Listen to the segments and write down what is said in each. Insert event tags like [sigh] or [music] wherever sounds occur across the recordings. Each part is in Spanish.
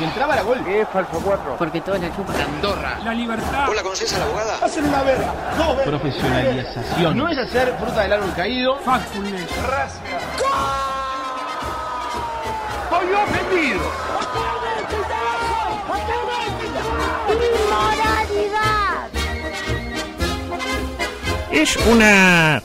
Y entraba la gol. Es falso 4. Porque todos la chupan. Andorra. La libertad. ¿Vos la conocés a la abogada? Hacen una verga. Veces. Profesionalización. No es hacer fruta del árbol caído. Factfulness. Racia. Estoy ofendido. Es una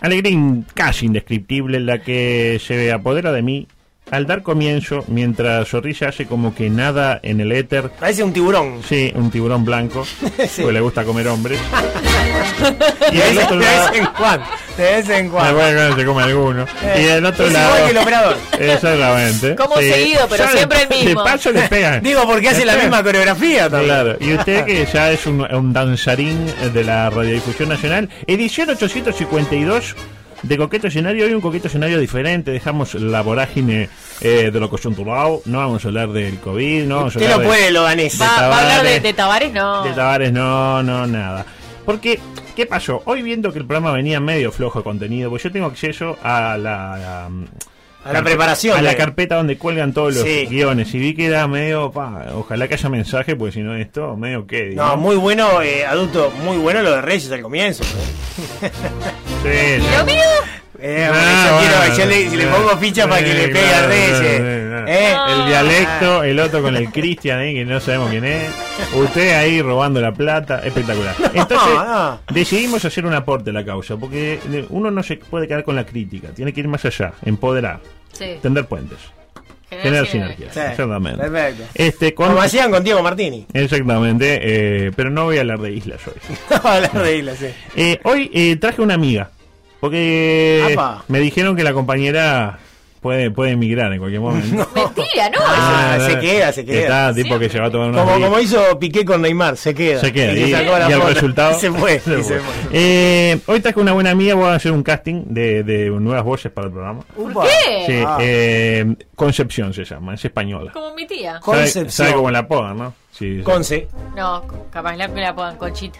alegría casi indescriptible la que se apodera de mí al dar comienzo mientras Zorrilla hace como que nada en el éter. Parece un tiburón. Sí, un tiburón blanco, [laughs] Sí. porque le gusta comer hombres. [laughs] y De del vez, otro de lado... vez en cuando. De vez en cuando. bueno, se come alguno. Y del otro es lado... igual que el operador. [laughs] Exactamente. Como seguido, pero Ya de- siempre el mismo. De paso le pegan. Digo, porque hace la misma coreografía también. Claro, y usted que ya es un, un danzarín de la Radiodifusión Nacional, edición 852 de Coqueto Escenario, hoy un Coqueto Escenario diferente, dejamos la vorágine eh, de lo coyuntural, no vamos a hablar del COVID, no vamos a Usted hablar no de- puede, lo danés. de Va, va a hablar de, Tavares. de Tavares, no. de Tavares, no, no, nada. Porque, ¿qué pasó? Hoy viendo que el programa venía medio flojo de contenido, pues yo tengo acceso a la... a- A la preparación A la de- carpeta donde cuelgan todos los Sí. guiones. Y vi que era medio. pa, ojalá que haya mensaje, porque si no, esto, medio que. No, muy bueno, eh, adulto, muy bueno lo de Reyes al comienzo. Sí, [laughs] ¿Y lo mío? Eh, Ah, bueno, yo bueno, quiero, yo le, pongo ficha para que le pegue a claro, Reyes. Eh, El dialecto, el otro con el Cristian ahí, que no sabemos quién es. Usted ahí robando la plata, espectacular. Entonces, no. decidimos hacer un aporte a la causa, porque eh, uno no se puede quedar con la crítica, tiene que ir más allá, empoderar, Sí. tender puentes, Generar generar sinergia. sinergias. Sí, Exactamente. perfecto. Este, con- Como hacían con Diego Martini. Exactamente, eh, pero no voy a hablar de islas hoy. [laughs] No, hablar de islas, sí. Eh, hoy eh, traje una amiga, porque Apa. me dijeron que la compañera puede, puede emigrar en cualquier momento. Mentira, ¿no? Ah, Ah, se queda, se queda. Está, tipo que se va a tomar una Como, como hizo Piqué con Neymar, se queda. Se queda. Y, Y, se sacó la y el resultado. [laughs] Se fue. se fue. Eh, hoy traje una buena amiga. Voy a hacer un casting de, de nuevas voces para el programa. Upa. ¿Qué? Sí, Ah. eh, Concepción se llama, es española. Como mi tía. Con- ¿Sabe, Concepción. sabe cómo la podan, no? Sí, sí. Conce. No, capaz la que la pongan Conchita.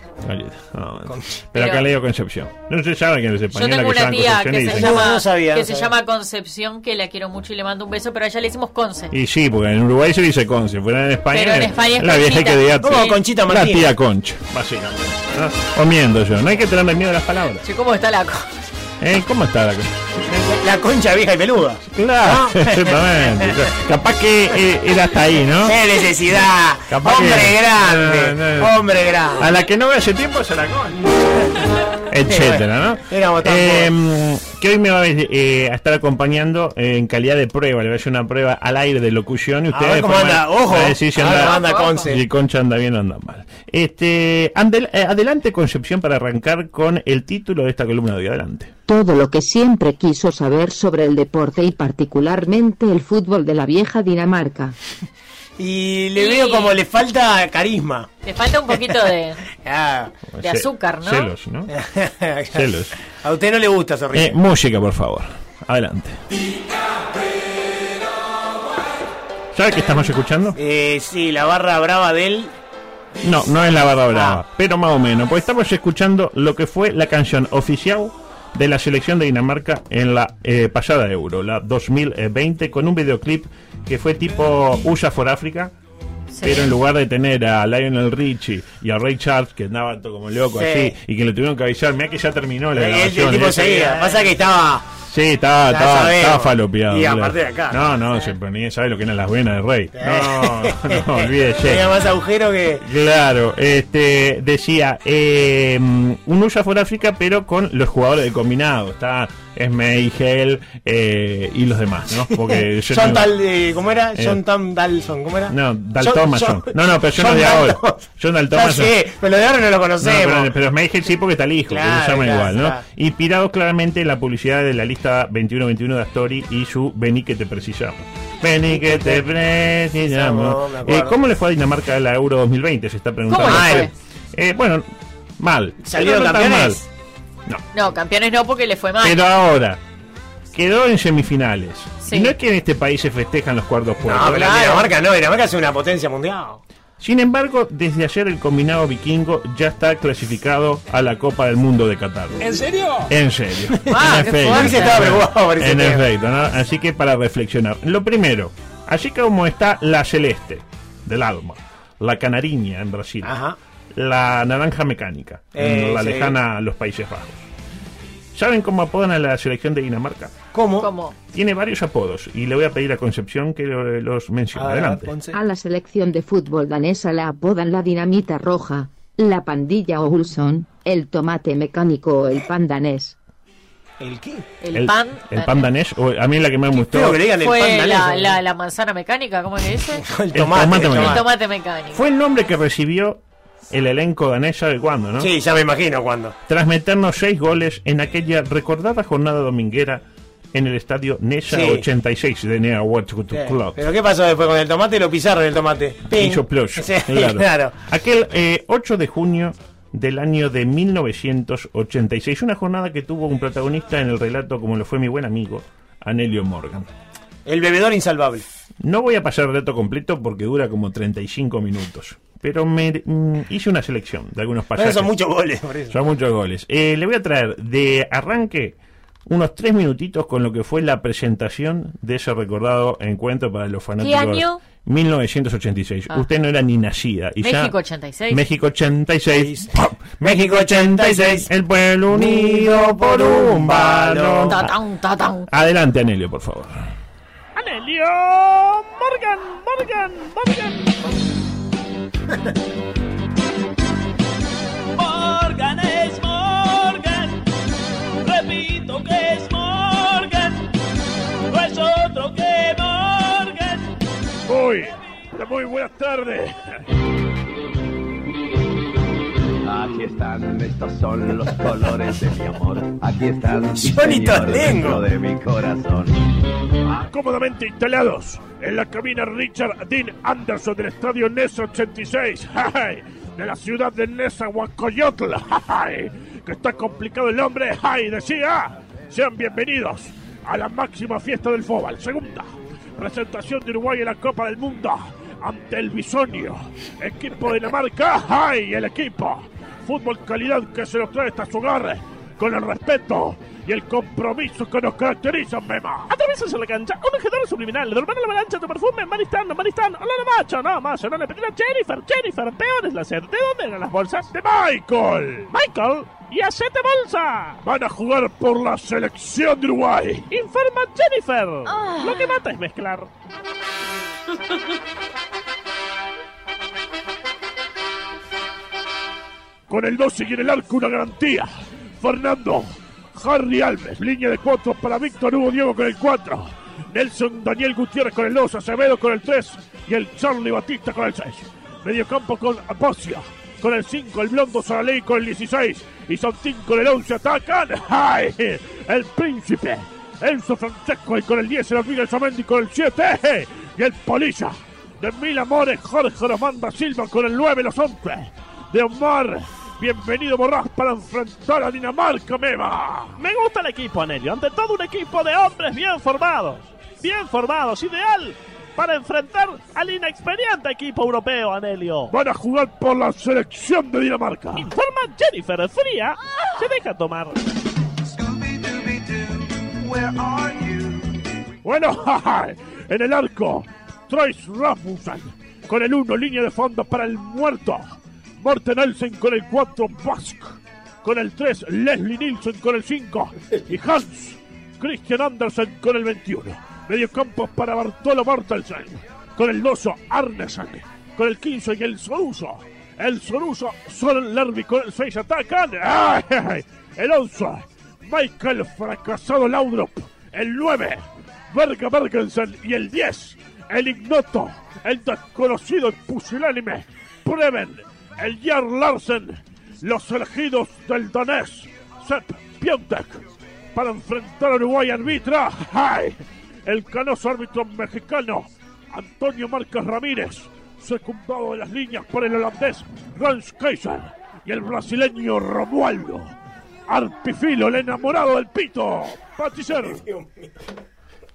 No, Concha. pero acá Pero- le digo Concepción. No se sabe quién es Yo española tengo que una tía que se dicen- llama, No, no sabía, que no se llama Concepción, que la quiero mucho y le mando un beso, pero a ella le decimos Conce. Y sí, porque en Uruguay se dice Conce, fuera en España. Pero en España es la vieja Conchita. que diga Como Conchita la tía Concha, básicamente. ¿no? O miento yo, no hay que tenerle miedo a las palabras. Che, ¿cómo está la cosa? ¿Eh? ¿Cómo está la cosa? La concha vieja y peluda. Claro, [laughs] exactamente. Capaz que eh, era hasta ahí, ¿no? ¡Qué necesidad! Capaz ¡Hombre que- grande! No, no. ¡Hombre grande! A la que no ve hace tiempo se la con. [laughs] Etcétera, ¿no? Éramos tan Eh, que hoy me va a, eh, a estar acompañando eh, en calidad de prueba. Le voy a hacer una prueba al aire de locución. Y A ver cómo anda. van Ojo. a decir si A anda. Conce. si Concha anda bien o anda mal. Este, andel- eh, adelante, Concepción, para arrancar con el título de esta columna de hoy. Adelante. Todo lo que siempre quiso saber sobre el deporte y particularmente el fútbol de la vieja Dinamarca. [laughs] Y le veo como le falta carisma. Le falta un poquito de, [laughs] Ah. de azúcar, ¿no? Celos, ¿no? [laughs] Celos. A usted no le gusta sonreír. Eh, música, por favor. Adelante. ¿Sabe qué estamos escuchando? Eh, sí, la barra brava de él. No, no es la barra brava, Ah. pero más o menos, porque estamos escuchando lo que fue la canción oficial de la selección de Dinamarca en la eh, pasada Euro, la 2020, con un videoclip que fue tipo USA for Africa, Sí. pero en lugar de tener a Lionel Richie y a Ray Charles, que andaban todo como loco Sí. así, y que le tuvieron que avisar, mira que ya terminó la El, el grabación. tipo ese- seguía. Pasa que estaba. Sí, estaba, estaba, estaba falopeado. Y aparte de acá. No, no, se ponía, ¿sabe lo que eran las venas de Rey? No, no, olvídese. Tenía más agujero que. Claro, este decía, eh, un USA for África, pero con los jugadores del combinado. Está Schmeichel eh, y los demás, ¿no? Porque [laughs] yo John no- Tal, eh, ¿cómo era? Eh. John Tam Dalson, ¿cómo era? No, Dal John- Thomason. John- No, no, pero yo no John de ahora. John Dal Ya Thomason. sé, pero de ahora no lo No, conocemos. pero, pero Schmeichel sí porque está el hijo, que Claro, se llama claro, igual, ¿no? claro. Inspirados claramente en la publicidad de la lista 21-21 de Astori y su Vení que te precisamos. Vení que te precisamos. Eh, ¿Cómo le fue a Dinamarca la Euro 2020? Se está preguntando. ¿Cómo le Mal. fue? Eh, bueno, mal. ¿Salieron no campeones? No, campeones no porque le fue mal. Pero ahora, quedó en semifinales. Sí. Y no es que en este país se festejan los cuartos puestos. No, pero Claro. Dinamarca no, Dinamarca es una potencia mundial. Sin embargo, desde ayer el combinado vikingo ya está clasificado a la Copa del Mundo de Qatar. ¿En serio? En serio. [laughs] Ah, en efecto. fuerte. se estaba preocupado por ese En tema. efecto, ¿no? Así que para reflexionar. Lo primero, así como está la celeste del alma, la canariña en Brasil, Ajá. La naranja mecánica, Eh, en la sí. lejana a los Países Bajos. ¿Saben cómo apodan a la selección de Dinamarca? ¿Cómo? ¿Cómo? Tiene varios apodos y le voy a pedir a Concepción que lo- los mencione. Adelante. Ponce. A la selección de fútbol danesa la apodan la dinamita roja, la pandilla Olson, el tomate mecánico o el pan danés. ¿El qué? El, pan. el pan danés, o a mí la que me gustó. Que le digan el pan Fue danés, la, ¿no? la, la manzana mecánica, ¿cómo que dice? [laughs] El El tomate. el me El tomate mecánico. Fue el nombre que recibió el elenco danés, ¿sabe cuándo, no? Sí, ya me imagino cuándo. Tras meternos seis goles en aquella recordada jornada dominguera en el estadio Nesa Sí. 86 de Nea Sí. Club. Pero ¿qué pasó después con el tomate? Lo pisaron el tomate. Hizo plus, Sí, [laughs] claro. claro. Aquel eh, 8 de junio del año de 1986, una jornada que tuvo un protagonista en el relato como lo fue mi buen amigo Anelio Morgan. El bebedor insalvable. No voy a pasar el dato completo porque dura como 35 minutos, pero me mm, hice una selección de algunos Pero pasajes. son muchos goles, por eso. Son muchos goles. Eh, le voy a traer de arranque unos tres minutitos con lo que fue la presentación de ese recordado encuentro para los fanáticos. año? 1986. Ah. Usted no era ni nacida. Y ya- México 86. México 86. Seis. México 86. El pueblo unido por un balón. Tatán, tatán. Adelante, Anelio, por favor. Anelio Morgan, Morgan, Morgan. Morgan es Morgan, repito que es Morgan, no es otro que Morgan. Muy, muy buenas tardes. Aquí están, estos son los colores de mi amor. Aquí están, sí, señor, dentro de mi corazón. Cómodamente instalados en la cabina Richard Dean Anderson del estadio Nesa 86, [laughs] ¡ay! de la ciudad de Nezahualcóyotl, [laughs] ¡ay! que está complicado el nombre, ¡ay! decía, sean bienvenidos a la máxima fiesta del fútbol, segunda presentación de Uruguay en la Copa del Mundo ante el Bisonio, equipo de Dinamarca, ¡ay! el equipo, fútbol calidad que se nos trae hasta su hogar, con el respeto y el compromiso que nos caracterizan, Mema. Atraviesas la cancha, un objetor subliminal, de hermano la avalancha de perfume, Maristán, Maristán, hola macho, no, macho, no le pedí a Jennifer, Jennifer, peor es la sed. ¿De dónde eran las bolsas? De Michael. Michael, y hacete bolsa. Van a jugar por la selección de Uruguay. Informa Jennifer. Lo que mata es mezclar. [laughs] Con el 12 y en el arco una garantía. Fernando, Harry Alves, línea de 4 para Víctor Hugo Diego con el 4. Nelson Daniel Gutiérrez con el 2, Acevedo con el 3 y el Charlie Batista con el 6. Mediocampo con Aposia, con el 5, el Blondo Saraley con el 16 y Santín con el 11 atacan. ¡Ay! El Príncipe, Enzo Francesco y con el 10 el Rodríguez Zamendi con el 7 y el Polilla. De Mil Amores, Jorge Román da Silva con el 9 los 11. De Omar, bienvenido Borrás para enfrentar a Dinamarca, Mema. Me gusta el equipo, Anelio. Ante todo un equipo de hombres bien formados. Bien formados, ideal para enfrentar al inexperiente equipo europeo, Anelio. Van a jugar por la selección de Dinamarca. Informa Jennifer Fría. Se deja tomar. Bueno, [laughs] en el arco, Trace Rasmussen con el 1, línea de fondo para el muerto. Morten Elsen con el 4, Bask con el 3, Leslie Nielsen con el 5 y Hans Christian Andersen con el 21. Mediocampo para Bartolo Mortensen con el 2, Arnesen con el 15 y el Soluso. El Soruso, Soren Lerby con el 6 atacan. ¡Ay! El 11, Michael fracasado Laudrup. El 9, Berga Bergensen. Y el 10, el ignoto, el desconocido, el pusilánime, Preven, el Jarl Larsen. Los elegidos del danés, Sepp Piontek, para enfrentar a Uruguay arbitra. ¡Ay! El canoso árbitro mexicano, Antonio Márquez Ramírez, secundado de las líneas por el holandés Rans Kaiser y el brasileño Romualdo. Arpifilo, el enamorado del pito. Paticer.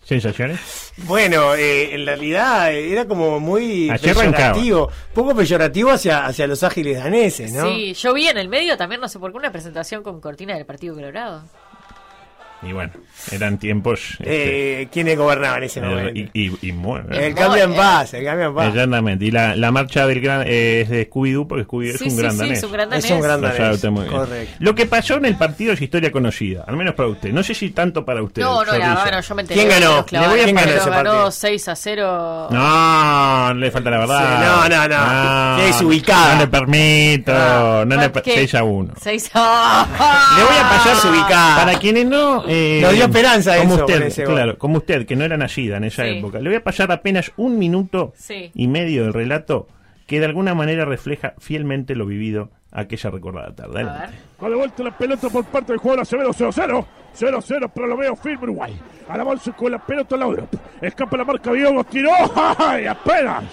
¿Sensaciones? Bueno, eh, en realidad eh, era como muy arrancaba. peyorativo, poco peyorativo hacia, hacia los ágiles daneses, ¿no? Sí, yo vi en el medio también, no sé por qué, una presentación con cortina del Partido Colorado. Y bueno, eran tiempos. este, Eh, ¿Quiénes gobernaban ese eh, momento? y, y, y muy- el cambio en eh, paz, el cambio en paz. Exactamente. Y la, la marcha del gran, eh, es de Scooby-Doo, porque Scooby es Sí, un sí, gran sí, danés. es un gran Es danés. un gran Lo danés. bien. Correcto. Lo que pasó en el partido es historia conocida, al menos para usted. No sé si tanto para usted. No, no, la, bueno, yo me enteré. ¿Quién ganó? Le voy a- ¿Quién ganó ese ganó partido? 6 a 0. No, no le falta la verdad. Sí, no, no, no. Qué desubicada. No le permito. Ah, no le per- 6 a 1. 6 a Le voy a pasar Desubicada. Para quienes no. Eh, Nos dio esperanza como eso usted, con claro, como usted, que no era nacida en esa Sí. época. Le voy a pasar apenas un minuto Sí. y medio del relato que de alguna manera refleja fielmente lo vivido aquella recordada tarde. A. Va de vuelta la pelota por parte del jugador Acevedo 0-0. 0-0, pero lo veo firme Uruguay. Al avance con la pelota Laudrup. Escapa la marca Diogo, tiró. [laughs] ¡Ay! Apenas.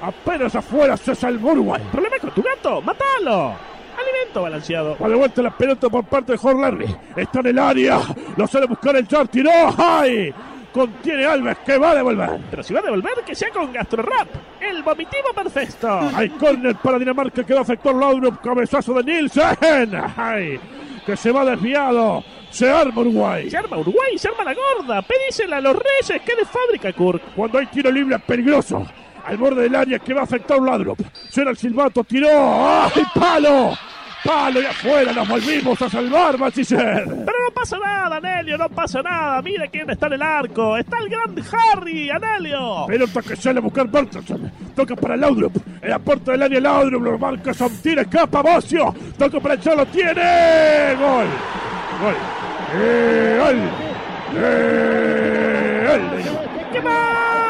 Apenas afuera se salvó Uruguay. ¿Problema con tu gato? ¡Mátalo! Alimento balanceado. Va de vuelta la pelota por parte de Jorge Larry. Está en el área. Lo sale a buscar el Char. Tiró. ¡Ay! Contiene Alves que va a devolver. Pero si va a devolver, que sea con gastrorap. El vomitivo perfecto. Hay córner para Dinamarca que va a afectar Laudrup. Cabezazo de Nielsen. ¡Ay! Que se va desviado. Se arma Uruguay. Se arma Uruguay, se arma la gorda. Pedísela a los reyes que de fábrica, Kirk. Cuando hay tiro libre es peligroso. Al borde del área que va a afectar un ladro. Suena el silbato, tiró. ¡Ay, palo! Palo y afuera, nos volvimos a salvar, Machicer. Pero no pasa nada, Anelio, no pasa nada. Mira quién está en el arco. Está el gran Harry, Anelio. Pelota que sale a buscar Bertelsen. Toca para Laudrup. En la puerta del área Laudrup. Lo marca Santina. Escapa Bocio. Toca para el Cholo. Tiene. Gol. Gol. Eh, gol. Eh, gol. ¡Qué marco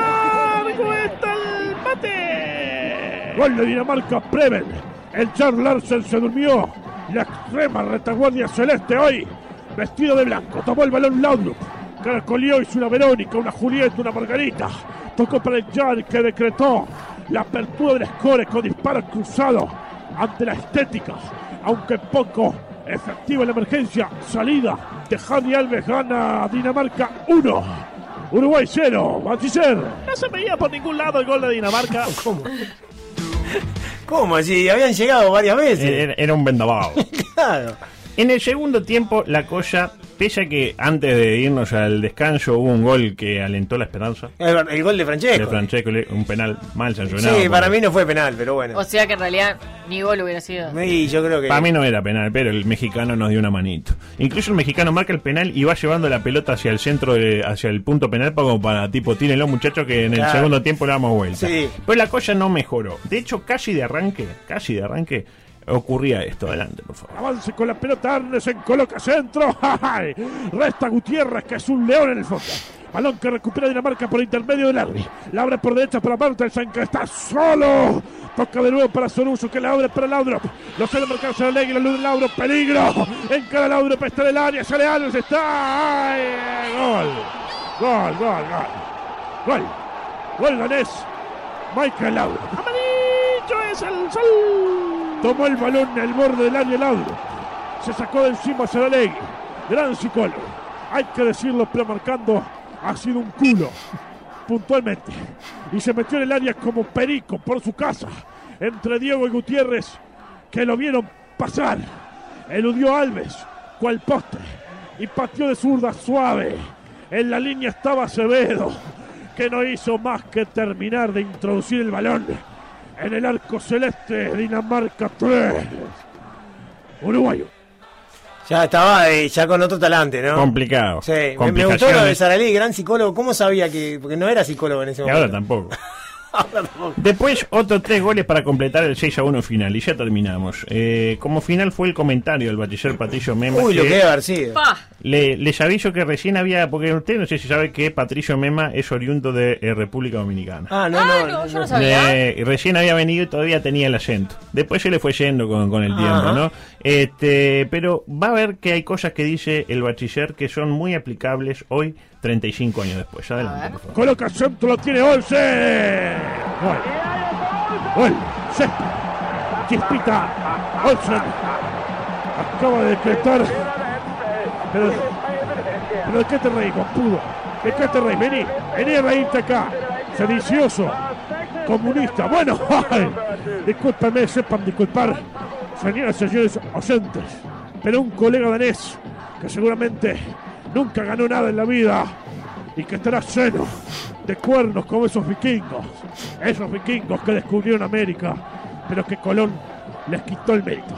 Gol de Dinamarca, Preven. El Charles Larsen se durmió. La extrema retaguardia celeste hoy, vestido de blanco. Tomó el balón Laudrup. Caracolió, hizo una Verónica, una Julieta, una Margarita. Tocó para el Jan que decretó la apertura del score con disparo cruzado ante la estética, aunque poco efectiva la emergencia. Salida de Harry Alves gana Dinamarca 1. Uruguay 0. Baticer. No se veía por ningún lado el gol de Dinamarca. [laughs] [laughs] ¿Cómo? Si habían llegado varias veces. Era, era un vendaval. [laughs] Claro. En el segundo tiempo, la cosa, pese a que antes de irnos al descanso hubo un gol que alentó la esperanza El, el gol de Francesco. de Francesco, un penal mal sancionado. Sí, para mí no fue penal, pero bueno. O sea que en realidad ni gol hubiera sido. Sí, yo creo que. Para mí no era penal, pero el mexicano nos dio una manito. Incluso el mexicano marca el penal y va llevando la pelota hacia el centro, de- hacia el punto penal, como para tipo, tírenlo muchachos que en el Claro. segundo tiempo le damos vuelta. Sí. Pero la cosa no mejoró. De hecho, casi de arranque, casi de arranque, ocurría esto. Adelante, por favor. Avance con la pelota, Arnesen coloca centro. [laughs] ¡Ay! Resta Gutiérrez, que es un león en el fondo. Balón que recupera Dinamarca por intermedio de Larry. La abre por derecha para Bertelsen, que está solo. Toca de nuevo para Soruso, que la abre para Laudrup. Lo sale a marcar Saralegui, la luz de Laudrup. Peligro. Encara Laudrup, está en el área. Sale Alves, está. ¡Ay! Gol. Gol, gol, gol. Gol. Gol danés. Michael Laudrup. ¡Amarillo es el sol! Tomó el balón el borde del área Laudrup. Se sacó de encima a Saralegui. Gran psicólogo. Hay que decirlo, pero marcando ha sido un culo. Puntualmente. Y se metió en el área como perico por su casa. Entre Diego y Gutiérrez, que lo vieron pasar. Eludió a Alves, cual postre. Y pateó de zurda suave. En la línea estaba Acevedo, que no hizo más que terminar de introducir el balón en el arco celeste Dinamarca 3. Uruguayo. Ya estaba eh, ya con otro talante, ¿no? Complicado. Sí, me, me gustó lo de. Saralí, gran psicólogo. ¿Cómo sabía que.? Porque no era psicólogo en ese Y momento. ahora tampoco. [laughs] Después, otros tres goles para completar el 6 a 1 final. Y ya terminamos. Eh, como final fue el comentario del bachiller Patricio Mema. Uy, lo que que debe haber sido. Pa. Le- les aviso que recién había. Porque usted no sé si sabe que Patricio Mema es oriundo de eh, República Dominicana. Ah, no, Ah, no, no, no, yo no sabía. Eh, recién había venido y todavía tenía el acento. Después se le fue yendo con, con el tiempo, Ajá. ¿no? Este, pero va a ver que hay cosas que dice el bachiller que son muy aplicables hoy, 35 años después. Adelante, por favor. Coloca centro, lo tiene Olsen. Gol. Gol. Chispita. Olsen. Acaba de decretar. Pero, pero ¿de qué te reís, Pudo? ¿De qué te reís? Vení. Vení a reírte acá. Sedicioso. Comunista. Bueno, [laughs] ay, discúlpeme, sepan disculpar. Señoras y señores oyentes. Pero un colega danés que seguramente nunca ganó nada en la vida y que estará lleno de cuernos como esos vikingos. Esos vikingos que descubrieron América, pero que Colón les quitó el mérito.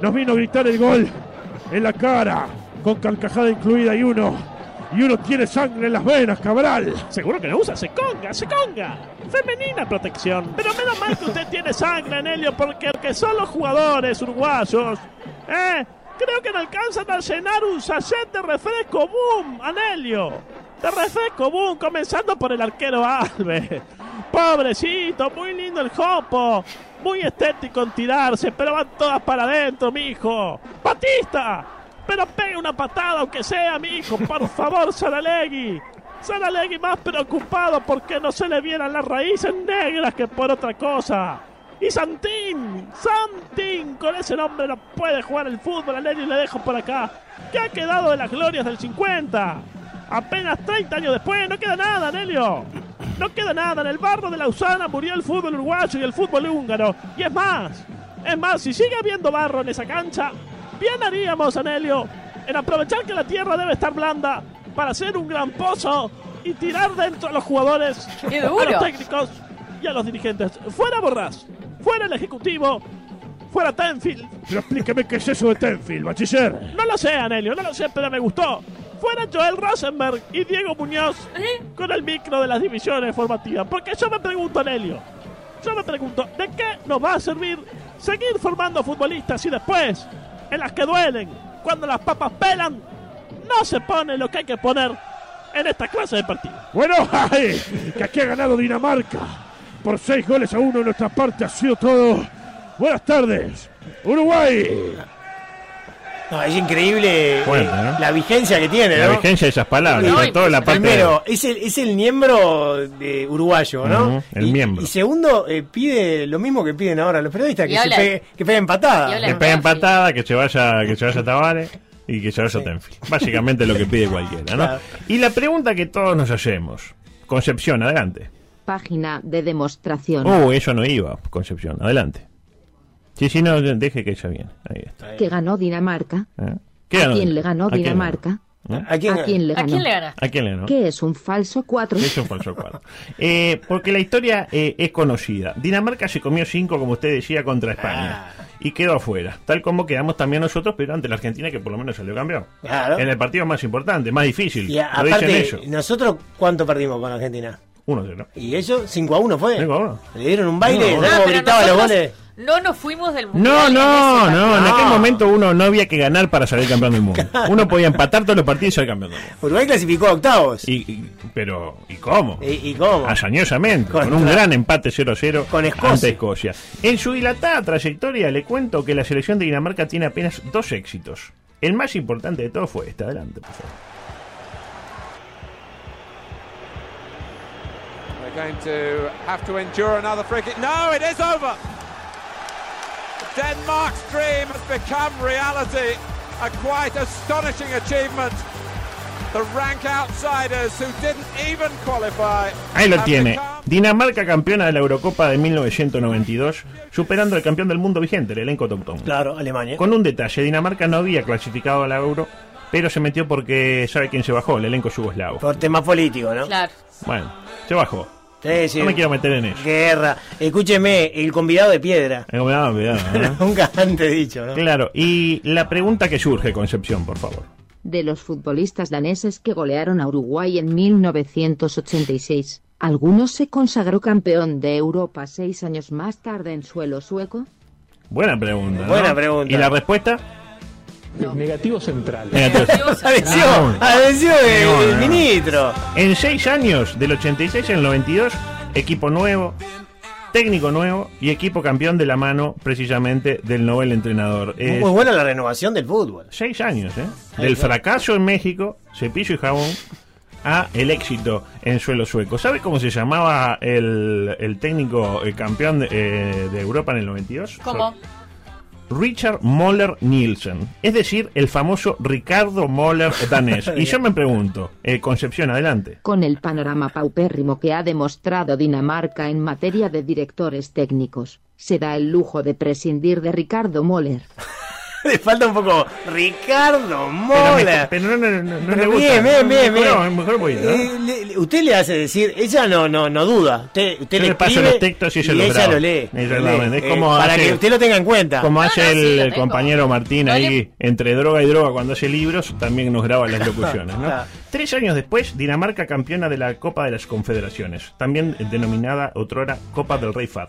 Nos vino a gritar el gol en la cara, con carcajada incluida y uno. Y uno tiene sangre en las venas, Cabral. Seguro que no usa Seconga, Seconga. Femenina protección. Pero menos mal que usted tiene sangre, Anelio, porque el que son los jugadores uruguayos, ¿eh? Creo que no alcanzan a llenar un sachet de refresco boom, Anelio. De refresco boom, comenzando por el arquero Alves. Pobrecito, muy lindo el jopo. Muy estético en tirarse, pero van todas para adentro, mijo. ¡Batista! Pero pegue una patada, aunque sea, mijo. Por favor, Saralegui. Saralegui más preocupado porque no se le vieran las raíces negras que por otra cosa. Y Santín, Santín, con ese nombre no puede jugar el fútbol, a Lenny le dejo por acá. ¿Qué ha quedado de las glorias del 50? Apenas 30 años después, no queda nada, Nelio. No queda nada. En el barro de Lausana murió el fútbol uruguayo y el fútbol húngaro. Y es más, es más, si sigue habiendo barro en esa cancha, bien haríamos, Anelio, en aprovechar que la tierra debe estar blanda para hacer un gran pozo y tirar dentro a los jugadores, ¡Qué a los técnicos y a los dirigentes. Fuera Borrás, fuera el ejecutivo, fuera Tenfield. Pero explíqueme qué es eso de Tenfield, bachiller. No lo sé, Anelio, no lo sé, pero me gustó. Fuera Joel Rosenberg y Diego Muñoz ¿Eh? con el micro de las divisiones formativas. Porque yo me pregunto, Anelio, yo me pregunto, ¿de qué nos va a servir seguir formando futbolistas y después, en las que duelen, cuando las papas pelan, no se pone lo que hay que poner en esta clase de partido? Bueno, [laughs] que aquí ha ganado Dinamarca. Por seis goles a uno en nuestra parte ha sido todo. Buenas tardes, Uruguay. No, es increíble eh, ¿no? la vigencia que tiene, La ¿no? vigencia de esas palabras, sobre todo la parte. Primero, es el, es el miembro de uruguayo, ¿no? El y, miembro. Y segundo, eh, pide lo mismo que piden ahora los periodistas, que, se pegue, que peguen patada. que pegue empatada, que se vaya, que se vaya a Tavares y que se vaya a Tenfield. Básicamente lo que pide cualquiera, ¿no? Claro. Y la pregunta que todos nos hacemos. Concepción, adelante. Página de demostración. Oh, eso no iba, Concepción, adelante. Sí, sí, no, deje que ella viene. Ahí está. Que ganó Dinamarca. ¿Eh? ¿Qué ¿A ganó? quién le ganó ¿A quién le Dinamarca? ganó? ¿Eh? ¿A quién? ¿A quién le ¿A ganó? quién le gana? ¿A quién le ganó? ¿Qué es un falso 4? Es un falso cuadro. Eh, porque la historia eh, es conocida. Dinamarca se comió cinco, como usted decía, contra España. Ah. Y quedó afuera. Tal como quedamos también nosotros, pero ante la Argentina, que por lo menos salió campeón. Claro. En el partido más importante, más difícil. Y a- lo dicen aparte, ellos. nosotros, ¿cuánto perdimos con Argentina? 1-0. Y ellos, 5 a 1 fue. 5 a 1. Le dieron un baile, No, Ah, pero gritaba los nosotros goles. No nos fuimos del No, mundial. en no, no. partido. En No. aquel momento uno no había que ganar para salir campeón del mundo. Uno podía empatar todos los partidos y salir campeón del mundo. Uruguay clasificó a octavos. Y, y- pero, ¿y cómo? ¿Y, y cómo? Hazañosamente, con Contra- un gran empate 0-0 Con Escocia. ante Escocia. En su dilatada trayectoria le cuento que la selección de Dinamarca tiene apenas dos éxitos. El más importante de todos fue este. Adelante, por favor. We're going to have to endure another free kick. No, it is over. Denmark's dream has become reality. A quite astonishing achievement. The rank outsiders who didn't even qualify. Ahí lo tiene. Dinamarca campeona de la Eurocopa de 1992, superando al campeón del mundo vigente, el elenco Tom Tom. Claro, Alemania. Con un detalle, Dinamarca no había clasificado a la Euro, pero se metió porque sabe quién se bajó, el elenco yugoslavo. Por temas políticos, ¿no? Claro. Bueno, se bajó. Sí, sí. No me quiero meter en eso. Guerra. Escúcheme, el convidado de piedra. Eh, cuidado, cuidado, ¿eh? Nunca antes dicho, ¿no? Claro, y la pregunta que surge, Concepción, por favor. De los futbolistas daneses que golearon a Uruguay en 1986, ¿Alguno se consagró campeón de Europa seis años más tarde en suelo sueco? Buena pregunta. ¿no? Buena pregunta. ¿Y la respuesta? Negativo central. Negativo. Atención, Ah, atención, el, no, el no. ministro. En seis años, del 86 al 92, equipo nuevo, técnico nuevo y equipo campeón de la mano precisamente del Nobel entrenador. Es Muy buena la renovación del fútbol. seis años, ¿eh? Del fracaso en México, cepillo y jabón, a el éxito en suelo sueco. ¿Sabe cómo se llamaba el, el técnico el campeón de, eh, de Europa en el 92? ¿Cómo? Richard Moller Nielsen, es decir, el famoso Ricardo Moller [laughs] danés. Y yo me pregunto, eh, Concepción, adelante. Con el panorama paupérrimo que ha demostrado Dinamarca en materia de directores técnicos, se da el lujo de prescindir de Ricardo Moller. [laughs] Le falta un poco Ricardo Pero, me- Mola. pero no, no, no, no Pero le gusta. bien, bien, bien, ¿no? Eh, le- le- usted le hace decir, ella no, no, no duda. Usted, usted Yo le le paso escribe los textos y ella lo lee. Exactamente, Lee. es como para hace- que usted lo tenga en cuenta. Como hace el compañero Martín No ahí, le- entre droga y droga, cuando hace libros, también nos graba las [laughs] locuciones. ¿no? Tres años después, Dinamarca campeona de la Copa de las Confederaciones, también denominada otrora Copa del Rey Fad,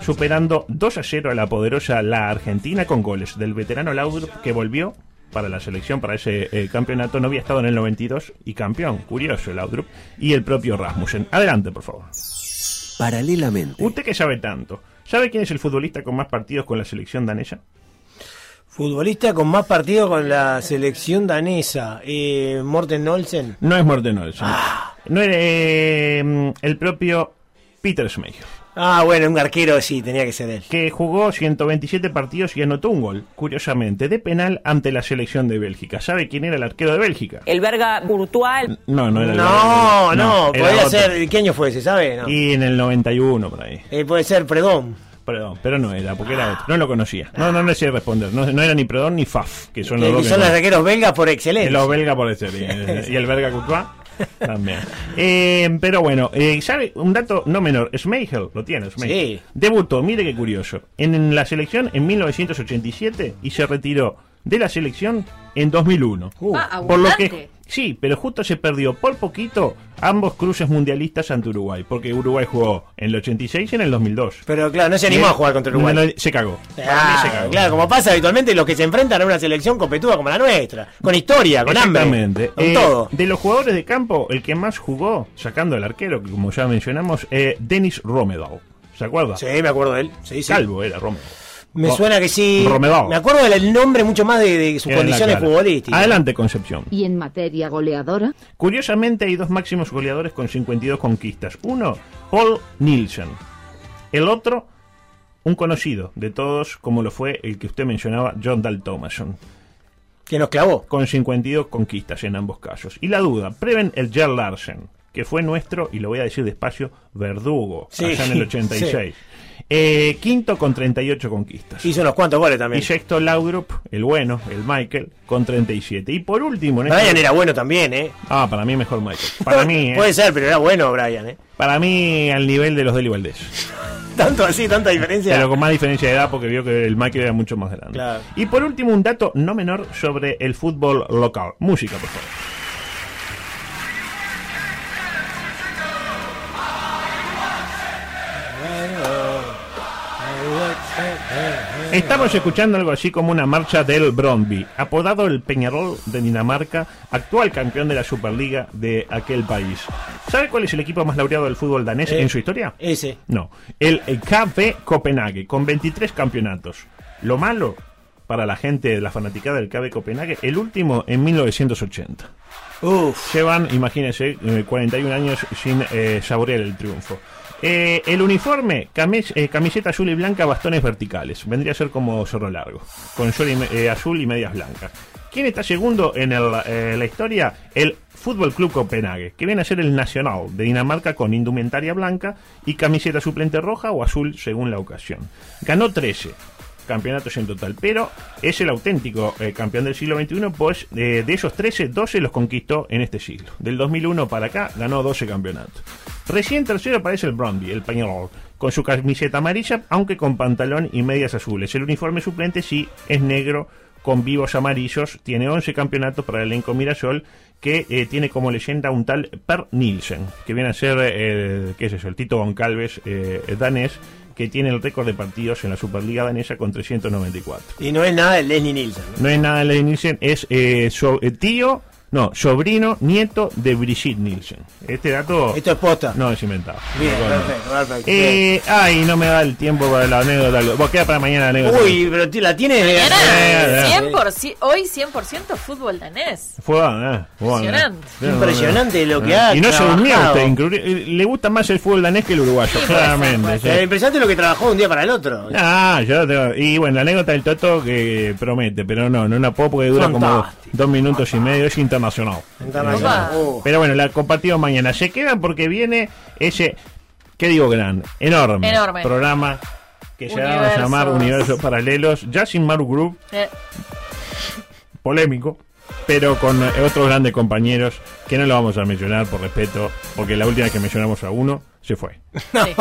superando 2 a 0 a la poderosa La Argentina con goles del veterano Laudrup que volvió para la selección, para ese eh, campeonato, no había estado en el 92 y campeón, curioso Laudrup, y el propio Rasmussen. Adelante, por favor. Paralelamente. Usted que sabe tanto, ¿sabe quién es el futbolista con más partidos con la selección danesa? Futbolista con más partidos con la selección danesa. Eh, Morten Olsen. No es Morten Olsen. No era eh, el propio Peter Schmeichel, Ah, bueno, un arquero sí, tenía que ser él. que jugó 127 partidos y anotó un gol, curiosamente, de penal ante la selección de Bélgica. ¿Sabe quién era el arquero de Bélgica? El verga virtual. No, no era el No, no, era podía otro. ser. ¿Qué año fue ese, sabe? No. Y en el 91, por ahí. Eh, puede ser Predón. Perdón, pero no era, porque era otro. No lo conocía. No, no le sé responder. No, no era ni Predón ni Faf, que son los dos que son no- los arqueros belgas por excelencia. Los belga por ser. [laughs] Y, el belga Courtois también. Eh, pero bueno, eh, ¿sabe? Un dato no menor. Schmeichel, lo tiene, Schmeichel. Sí. Debutó, mire qué curioso, en, en la selección en 1987 y se retiró de la selección en 2001. Ah, por lo que. Sí, pero justo se perdió por poquito ambos cruces mundialistas ante Uruguay, porque Uruguay jugó en el 86 y en el 2002. Pero claro, no se animó a jugar contra Uruguay. no, no, se cagó. Para mí Ah, se cagó. claro, como pasa habitualmente los que se enfrentan a una selección competida como la nuestra, con historia, con hambre, Exactamente. con Eh, todo. De los jugadores de campo, el que más jugó, sacando al arquero, que como ya mencionamos, eh, Denis Romedal. ¿Se acuerda? Sí, me acuerdo de él. Sí, sí. Calvo era Romedal. Me suena que sí. Me acuerdo del nombre mucho más de, de sus Era condiciones futbolísticas. Adelante, Concepción. Y en materia goleadora, Curiosamente hay dos máximos goleadores con 52 conquistas. Uno, Paul Nielsen. El otro, un conocido de todos, como lo fue el que usted mencionaba, John Dal Thomason. Que nos clavó. Con 52 conquistas en ambos casos. Y la duda, Preven el Jar Larsen, que fue nuestro, y lo voy a decir despacio, verdugo, Sí, allá en el [laughs] 86. Eh, quinto con 38 conquistas. Hizo unos cuantos goles también. Y sexto Laudrup, el bueno, el Michael, con 37. Y por último... en esta- Brian era bueno también, ¿eh? Ah, para mí mejor Michael. Para mí, [laughs] ¿eh? Puede ser, pero era bueno Brian, ¿eh? Para mí al nivel de los Deli Valdés. [laughs] Tanto así, tanta diferencia. Pero con más diferencia de edad porque vio que el Michael era mucho más grande. Claro. Y por último un dato no menor sobre el fútbol local. Música, por favor. Estamos escuchando algo así como una marcha del Brondby, apodado el Peñarol de Dinamarca, actual campeón de la Superliga de aquel país. ¿Sabe cuál es el equipo más laureado del fútbol danés Eh, en su historia? Ese. No, el KV Copenhague, con 23 campeonatos. Lo malo para la gente de la fanaticada del KV Copenhague, el último en 1980. Uf. Llevan, imagínense, eh, 41 años sin eh, saborear el triunfo. Eh, el uniforme, eh, camiseta azul y blanca, bastones verticales. Vendría a ser como zorro largo, con eh, azul y medias blancas. ¿Quién está segundo en eh, la historia? El Fútbol Club Copenhague, que viene a ser el nacional de Dinamarca con indumentaria blanca y camiseta suplente roja o azul según la ocasión. Ganó 13 campeonatos en total, pero es el auténtico campeón del siglo XXI, pues de esos 13, 12 los conquistó en este siglo. Del 2001 para acá ganó 12 campeonatos. Recién tercero aparece el Brondby, el Peñarol, con su camiseta amarilla, aunque con pantalón y medias azules. El uniforme suplente sí es negro con vivos amarillos. Tiene 11 campeonatos para el elenco Mirasol, que eh, tiene como leyenda un tal Per Nielsen, que viene a ser, eh, ¿qué es eso? El Tito Goncalves eh, danés, que tiene el récord de partidos en la Superliga danesa con 394. Y no es nada de Leslie Nielsen. ¿no? No es nada de Leslie Nielsen, es eh, so- eh, tío, no, sobrino, nieto de Brigitte Nielsen. Este dato Esto es posta. no es inventado. Bien, No, perfecto, perfecto. Eh, ay, no me da el tiempo para la anécdota. Vos queda para mañana la anécdota. Uy, pero la tienes Eh, 100%, hoy 100% fútbol danés. Fue, eh, fue, Impresionante. eh. Impresionante lo que Eh, ha Y no se durmió usted. Eh, Le gusta más el fútbol danés que el uruguayo, Sí, puede ser, claramente. puede sí. Eh, impresionante lo que trabajó de un día para el otro. Ah, yo tengo. Y bueno, la anécdota del Toto que promete, pero no, no la puedo porque dura como Fantástico. Dos minutos y medio, es internacional. Internacional. Uh. Pero bueno, la compartimos mañana. Se quedan porque viene ese, ¿qué digo gran? Enorme, Enorme. programa que se va a llamar Universos Paralelos, ya sin Maru Group, Eh, polémico, pero con otros grandes compañeros que no lo vamos a mencionar por respeto, porque la última vez que mencionamos a uno se fue.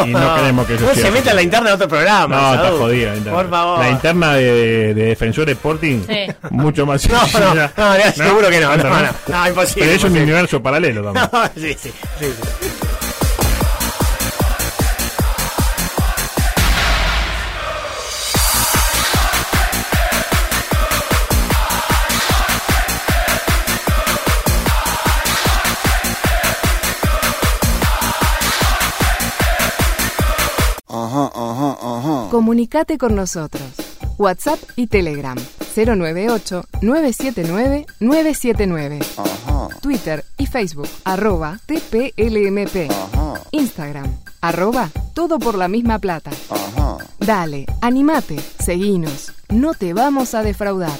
Y no queremos que eso No se meta en la interna de otro programa. No, está jodida. la interna. Por favor. La interna de, de Defensor Sporting, Sí. mucho más No, no, no, seguro que no, no, no, no, imposible, Pero es un universo paralelo también. [laughs] No, sí, sí, sí, sí. Comunicate con nosotros. WhatsApp y Telegram 098-979-979. Twitter y Facebook arroba TPLMP. Instagram arroba todo por la misma plata. Dale, animate, seguinos. No te vamos a defraudar.